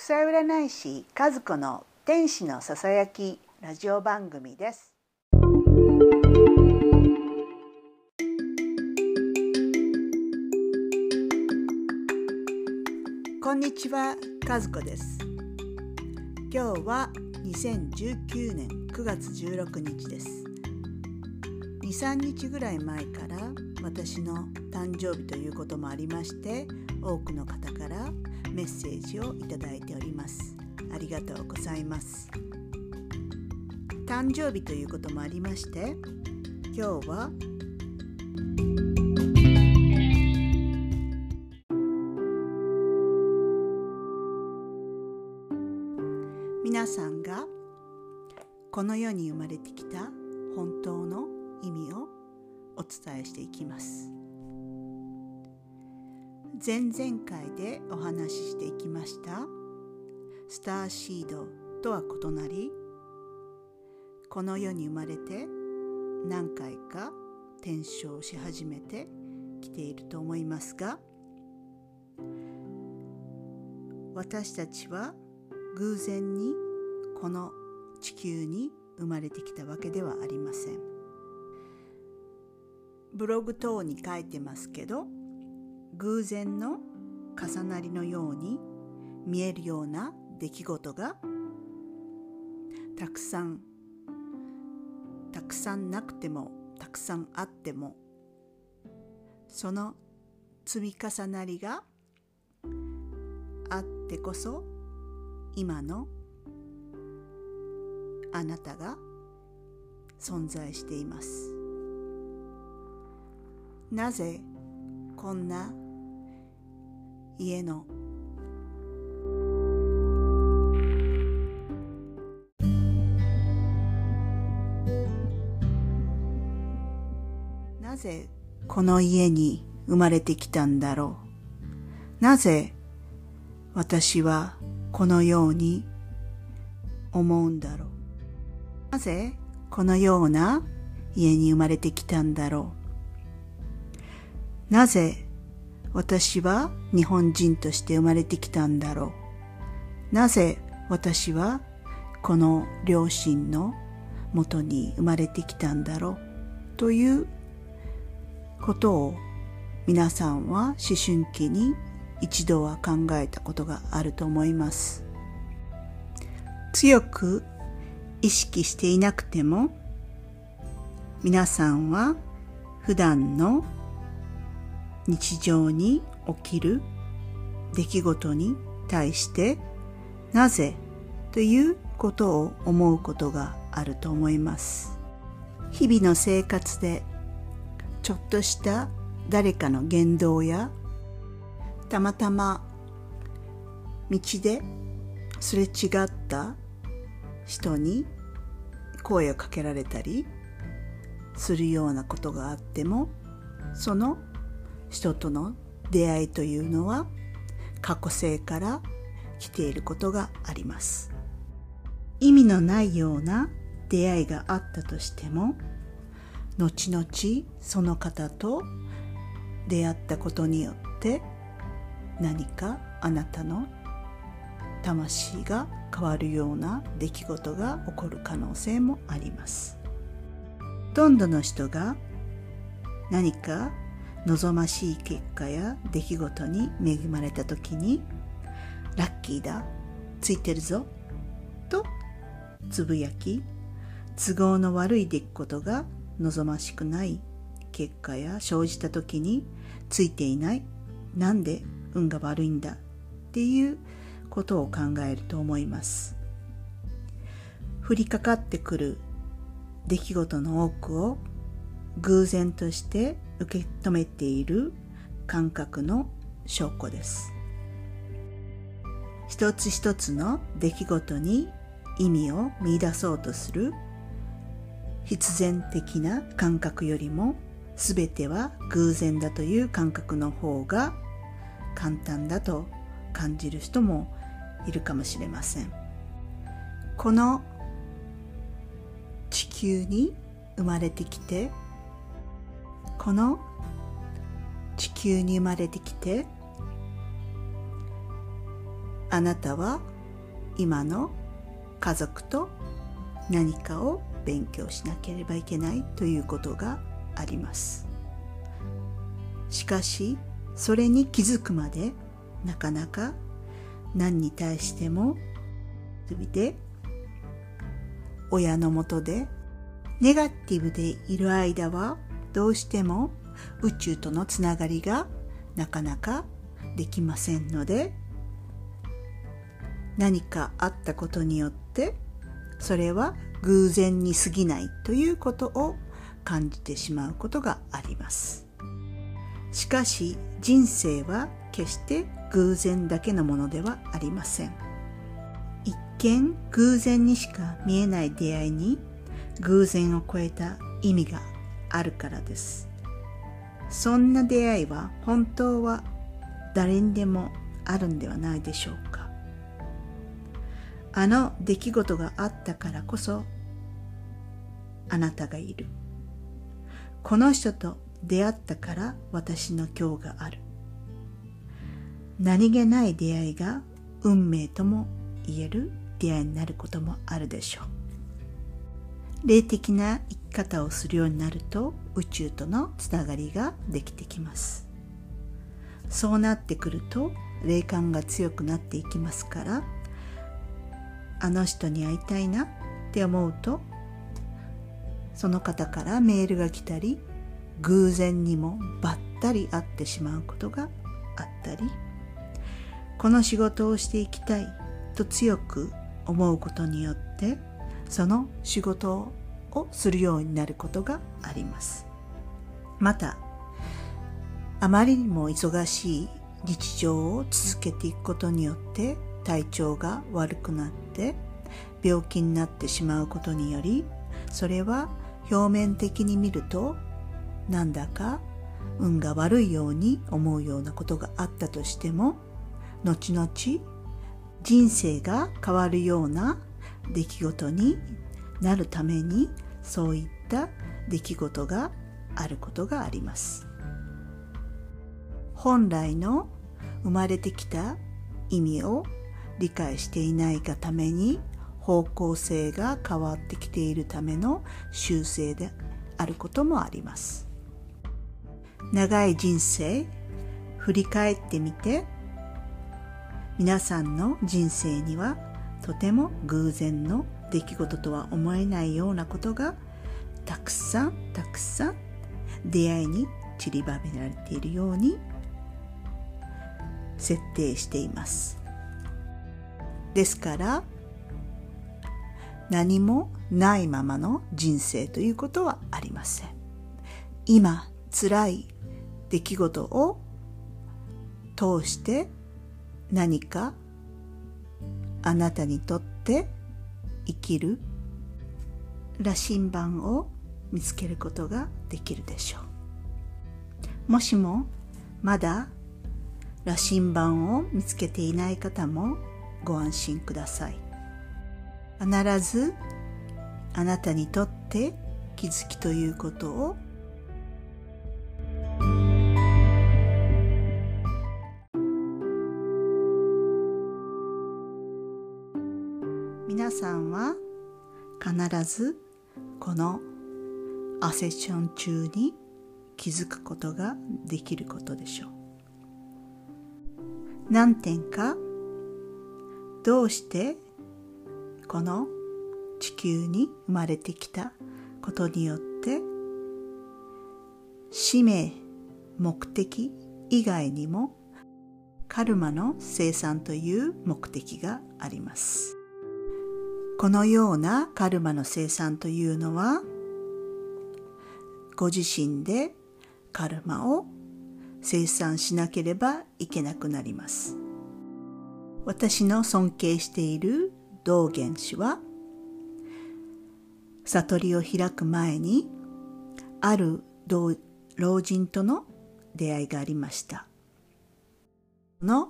国際占い師和子の天使のささやきラジオ番組です。こんにちは和子です。今日は2019年9月16日です。23日ぐらい前から私の誕生日ということもありまして多くの方からメッセージをいただいております。ありがとうございます。誕生日ということもありまして今日は皆さんがこの世に生まれてきた本当の伝えしていきます。前々回でお話ししていきましたスターシードとは異なりこの世に生まれて何回か転生し始めてきていると思いますが私たちは偶然にこの地球に生まれてきたわけではありません。ブログ等に書いてますけど偶然の重なりのように見えるような出来事がたくさんたくさんなくてもたくさんあってもその積み重なりがあってこそ今のあなたが存在しています。なぜこんな家の？なぜこの家に生まれてきたんだろう？なぜ私はこのように思うんだろう？なぜこのような家に生まれてきたんだろう？なぜ私は日本人として生まれてきたんだろう？なぜ私はこの両親のもとに生まれてきたんだろう？ということを皆さんは思春期に一度は考えたことがあると思います。強く意識していなくても皆さんは普段の日常に起きる出来事に対してなぜということを思うことがあると思います。日々の生活でちょっとした誰かの言動やたまたま道ですれ違った人に声をかけられたりするようなことがあってもその人との出会いというのは過去性から来ていることがあります。意味のないような出会いがあったとしても後々その方と出会ったことによって何かあなたの魂が変わるような出来事が起こる可能性もあります。ほとんどの人が何か望ましい結果や出来事に恵まれた時にラッキーだついてるぞとつぶやき都合の悪い出来事が望ましくない結果や生じた時についていないなんで運が悪いんだっていうことを考えると思います。降りかかってくる出来事の多くを偶然として受け止めている感覚の証拠です。一つ一つの出来事に意味を見出そうとする必然的な感覚よりも全ては偶然だという感覚の方が簡単だと感じる人もいるかもしれません。この地球に生まれてきてこの地球に生まれてきてあなたは今の家族と何かを勉強しなければいけないということがあります。しかしそれに気づくまでなかなか何に対してもで親のもとでネガティブでいる間はどうしても宇宙とのつながりがなかなかできませんので何かあったことによってそれは偶然に過ぎないということを感じてしまうことがあります。しかし人生は決して偶然だけのものではありません。一見偶然にしか見えない出会いに偶然を超えた意味があるからです。そんな出会いは本当は誰にでもあるんではないでしょうか。あの出来事があったからこそあなたがいる。この人と出会ったから私の今日がある。何気ない出会いが運命とも言える出会いになることもあるでしょう。霊的な生き方をするようになると宇宙とのつながりができてきます。そうなってくると霊感が強くなっていきますからあの人に会いたいなって思うとその方からメールが来たり偶然にもばったり会ってしまうことがあったりこの仕事をしていきたいと強く思うことによってその仕事をするようになることがあります。またあまりにも忙しい日常を続けていくことによって体調が悪くなって病気になってしまうことによりそれは表面的に見るとなんだか運が悪いように思うようなことがあったとしても後々人生が変わるような出来事になるためにそういった出来事があることがあります。本来の生まれてきた意味を理解していないがために方向性が変わってきているための修正であることもあります。長い人生振り返ってみて皆さんの人生にはとても偶然の出来事とは思えないようなことがたくさんたくさん出会いに散りばめられているように設定しています。ですから何もないままの人生ということはありません。今辛い出来事を通して何かあなたにとって生きる羅針盤を見つけることができるでしょう。もしもまだ羅針盤を見つけていない方もご安心ください。必ずあなたにとって気づきということをんは必ずこのアセッション中に気づくことができることでしょう。何点かどうしてこの地球に生まれてきたことによって使命目的以外にもカルマの生産という目的があります。このようなカルマの生産というのはご自身でカルマを生産しなければいけなくなります。私の尊敬している道元氏は悟りを開く前にある老人との出会いがありました。この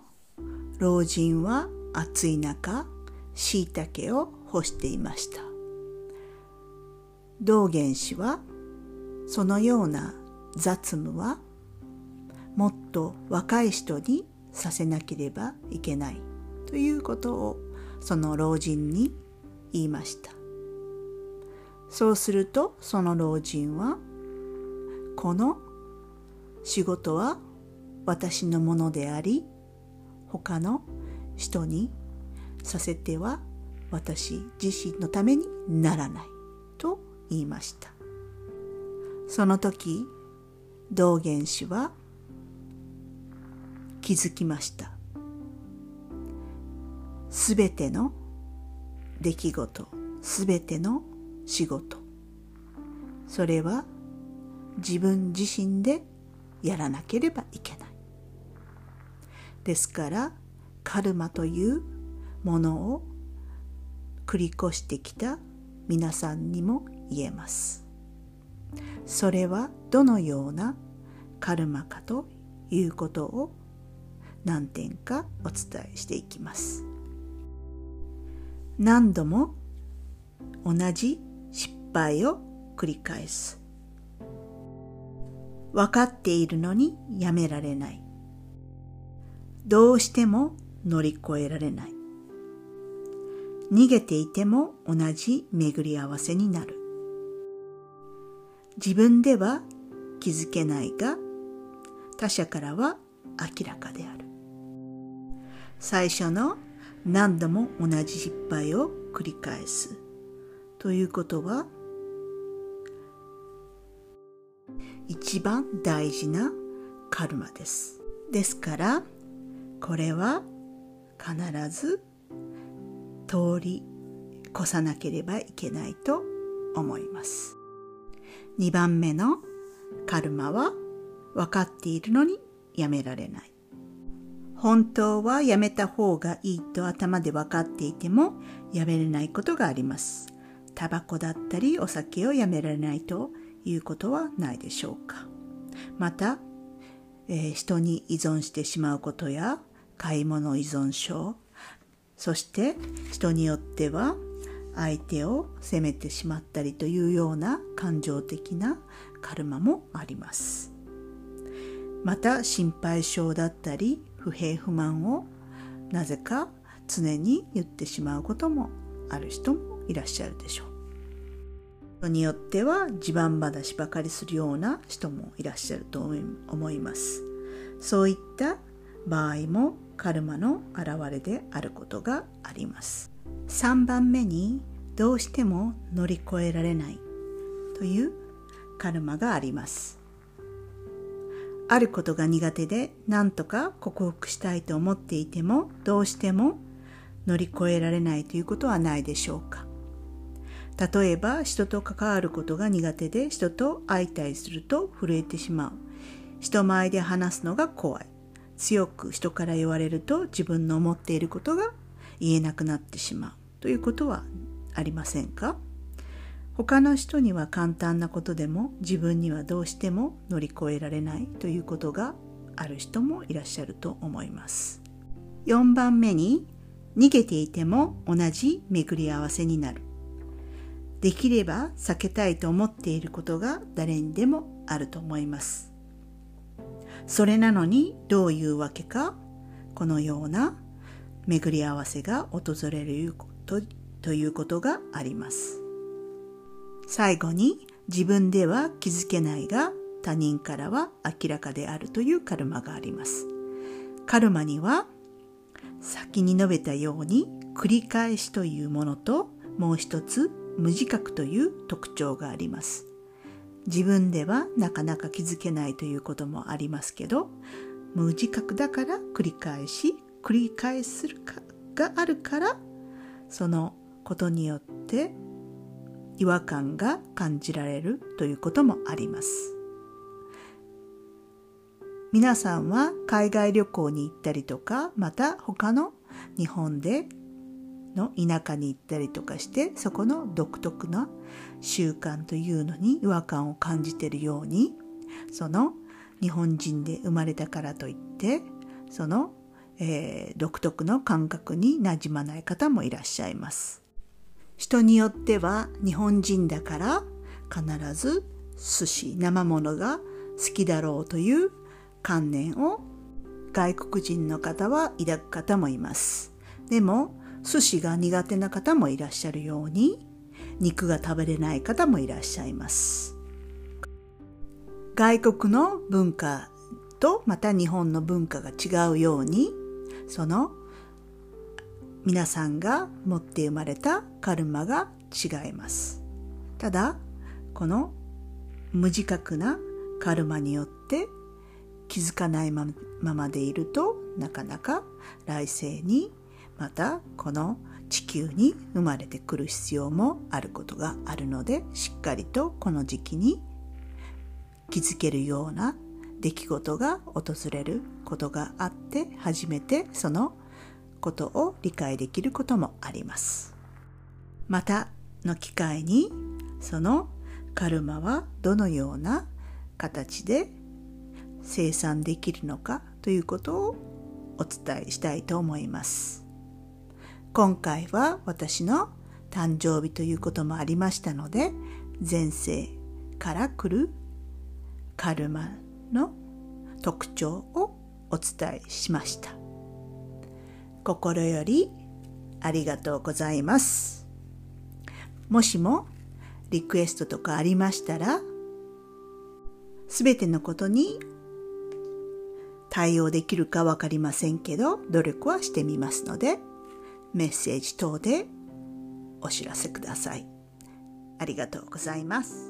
老人は暑い中しいたけを干していました。道元氏はそのような雑務はもっと若い人にさせなければいけないということをその老人に言いました。そうするとその老人はこの仕事は私のものであり他の人にさせては私自身のためにならないと言いました。その時道元氏は気づきました。すべての出来事すべての仕事それは自分自身でやらなければいけない。ですからカルマというものを繰り越してきた皆さんにも言えます。それはどのようなカルマかということを何点かお伝えしていきます。何度も同じ失敗を繰り返す。分かっているのにやめられない。どうしても乗り越えられない。逃げていても同じ巡り合わせになる。自分では気づけないが他者からは明らかである。最初の何度も同じ失敗を繰り返す。ということは一番大事なカルマです。ですからこれは必ず通り越さなければいけないと思います。2番目のカルマは分かっているのにやめられない。本当はやめた方がいいと頭で分かっていてもやめれないことがあります。タバコだったりお酒をやめられないということはないでしょうか。また、えー、人に依存してしまうことや買い物依存症、そして人によっては相手を責めてしまったりというような感情的なカルマもあります。また心配性だったり不平不満をなぜか常に言ってしまうこともある人もいらっしゃるでしょう。人によっては地盤話ばかりするような人もいらっしゃると思います。そういった場合もカルマの現れであることがあります。3番目にどうしても乗り越えられないというカルマがあります。あることが苦手で何とか克服したいと思っていてもどうしても乗り越えられないということはないでしょうか例えば人と関わることが苦手で人と相対すると震えてしまう人前で話すのが怖い強く人から言われると自分の思っていることが言えなくなってしまうということはありませんか？他の人には簡単なことでも自分にはどうしても乗り越えられないということがある人もいらっしゃると思います。4番目に逃げていても同じ巡り合わせになる。できれば避けたいと思っていることが誰にでもあると思います。それなのにどういうわけか？このような巡り合わせが訪れるということがあります。最後に自分では気づけないが他人からは明らかであるというカルマがあります。カルマには先に述べたように繰り返しというものともう一つ無自覚という特徴があります。自分ではなかなか気づけないということもありますけど無自覚だから繰り返し繰り返するかがあるからそのことによって違和感が感じられるということもあります。皆さんは海外旅行に行ったりとか、また他の日本での田舎に行ったりとかして、そこの独特な習慣というのに違和感を感じているように、その日本人で生まれたからといって、その、えー、独特の感覚に馴染まない方もいらっしゃいます。人によっては日本人だから必ず寿司生ものが好きだろうという観念を外国人の方は抱く方もいます。でも寿司が苦手な方もいらっしゃるように肉が食べれない方もいらっしゃいます。外国の文化とまた日本の文化が違うようにその皆さんが持って生まれたカルマが違います。ただこの無自覚なカルマによって気づかないままでいるとなかなか来世にまたこの地球に生まれてくる必要もあることがあるのでしっかりとこの時期に気づけるような出来事が訪れることがあって初めてそのことを理解できることもあります。またの機会にそのカルマはどのような形で生産できるのかということをお伝えしたいと思います。今回は私の誕生日ということもありましたので前世から来るカルマの特徴をお伝えしました。心よりありがとうございます。もしもリクエストとかありましたら、すべてのことに対応できるかわかりませんけど、努力はしてみますので、メッセージ等でお知らせください。ありがとうございます。